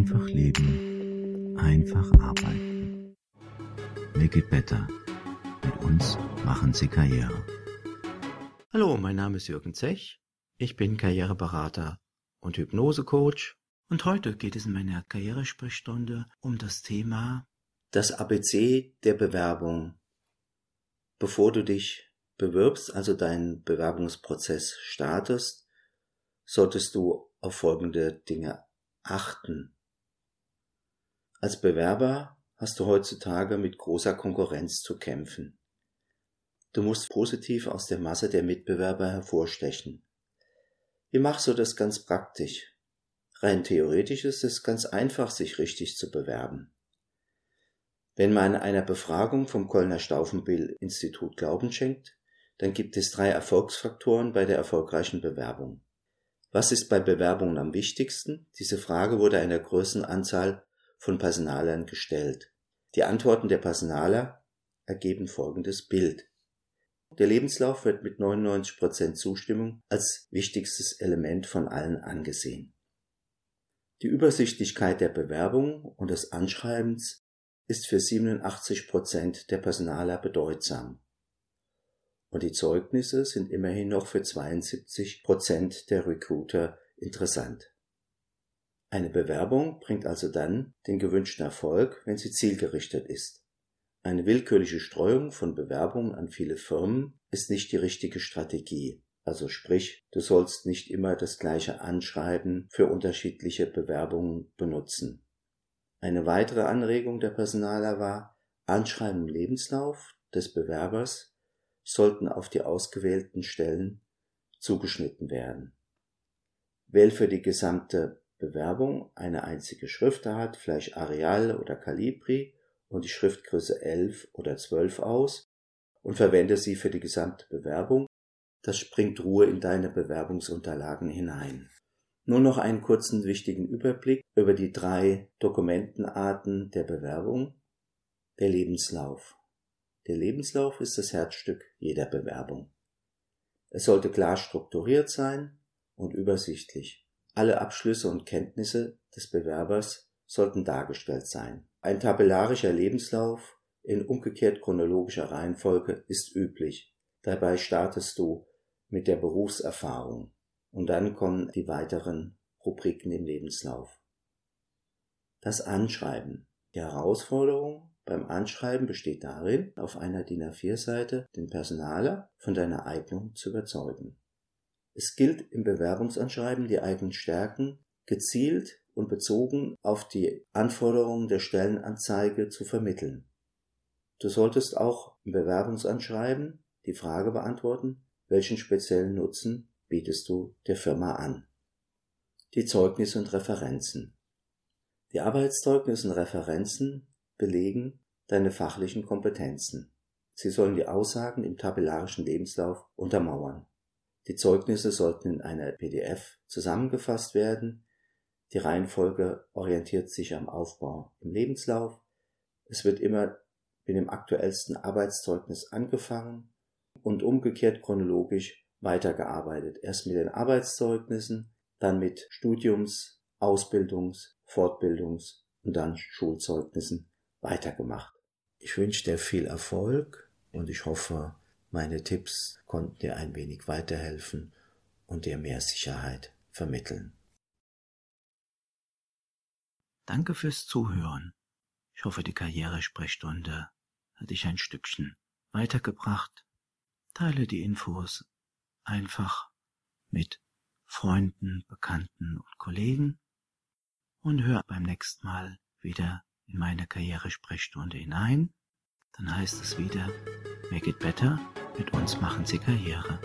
Einfach leben, einfach arbeiten. Make it better. Mit uns machen Sie Karriere. Hallo, mein Name ist Jürgen Zech. Ich bin Karriereberater und Hypnosecoach. Und heute geht es in meiner Karrieresprechstunde um das Thema das ABC der Bewerbung. Bevor du dich bewirbst, also deinen Bewerbungsprozess startest, solltest du auf folgende Dinge achten. Als Bewerber hast du heutzutage mit großer Konkurrenz zu kämpfen. Du musst positiv aus der Masse der Mitbewerber hervorstechen. Wie machst du das ganz praktisch? Rein theoretisch ist es ganz einfach, sich richtig zu bewerben. Wenn man einer Befragung vom Kölner Stauffenbill-Institut Glauben schenkt, dann gibt es drei Erfolgsfaktoren bei der erfolgreichen Bewerbung. Was ist bei Bewerbungen am wichtigsten? Diese Frage wurde einer größeren Anzahl von Personalern gestellt. Die Antworten der Personaler ergeben folgendes Bild. Der Lebenslauf wird mit 99% Zustimmung als wichtigstes Element von allen angesehen. Die Übersichtlichkeit der Bewerbung und des Anschreibens ist für 87% der Personaler bedeutsam und die Zeugnisse sind immerhin noch für 72 Prozent der Recruiter interessant. Eine Bewerbung bringt also dann den gewünschten Erfolg, wenn sie zielgerichtet ist. Eine willkürliche Streuung von Bewerbungen an viele Firmen ist nicht die richtige Strategie. Also sprich, du sollst nicht immer das gleiche Anschreiben für unterschiedliche Bewerbungen benutzen. Eine weitere Anregung der Personaler war, Anschreiben im Lebenslauf des Bewerbers sollten auf die ausgewählten Stellen zugeschnitten werden. Wähl für die gesamte Bewerbung eine einzige Schriftart, vielleicht Arial oder Calibri und die Schriftgröße 11 oder 12 aus und verwende sie für die gesamte Bewerbung. Das bringt Ruhe in deine Bewerbungsunterlagen hinein. Nur noch einen kurzen wichtigen Überblick über die drei Dokumentenarten der Bewerbung. Der Lebenslauf. Der Lebenslauf ist das Herzstück jeder Bewerbung. Es sollte klar strukturiert sein und übersichtlich. Alle Abschlüsse und Kenntnisse des Bewerbers sollten dargestellt sein. Ein tabellarischer Lebenslauf in umgekehrt chronologischer Reihenfolge ist üblich. Dabei startest du mit der Berufserfahrung und dann kommen die weiteren Rubriken im Lebenslauf. Das Anschreiben. Die Herausforderung beim Anschreiben besteht darin, auf einer DIN A4-Seite den Personaler von deiner Eignung zu überzeugen. Es gilt im Bewerbungsanschreiben die eigenen Stärken gezielt und bezogen auf die Anforderungen der Stellenanzeige zu vermitteln. Du solltest auch im Bewerbungsanschreiben die Frage beantworten, welchen speziellen Nutzen bietest du der Firma an? Die Zeugnisse und Referenzen. Die Arbeitszeugnisse und Referenzen belegen deine fachlichen Kompetenzen. Sie sollen die Aussagen im tabellarischen Lebenslauf untermauern. Die Zeugnisse sollten in einer PDF zusammengefasst werden. Die Reihenfolge orientiert sich am Aufbau im Lebenslauf. Es wird immer mit dem aktuellsten Arbeitszeugnis angefangen und umgekehrt chronologisch weitergearbeitet. Erst mit den Arbeitszeugnissen, dann mit Studiums, Ausbildungs, Fortbildungs und dann Schulzeugnissen weitergemacht. Ich wünsche dir viel Erfolg und ich hoffe, meine Tipps konnten dir ein wenig weiterhelfen und dir mehr Sicherheit vermitteln. Danke fürs Zuhören. Ich hoffe, die Karrieresprechstunde hat dich ein Stückchen weitergebracht. Teile die Infos einfach mit Freunden, Bekannten und Kollegen und hör beim nächsten Mal wieder in meine Karrieresprechstunde hinein, dann heißt es wieder, Make it better, mit uns machen Sie Karriere.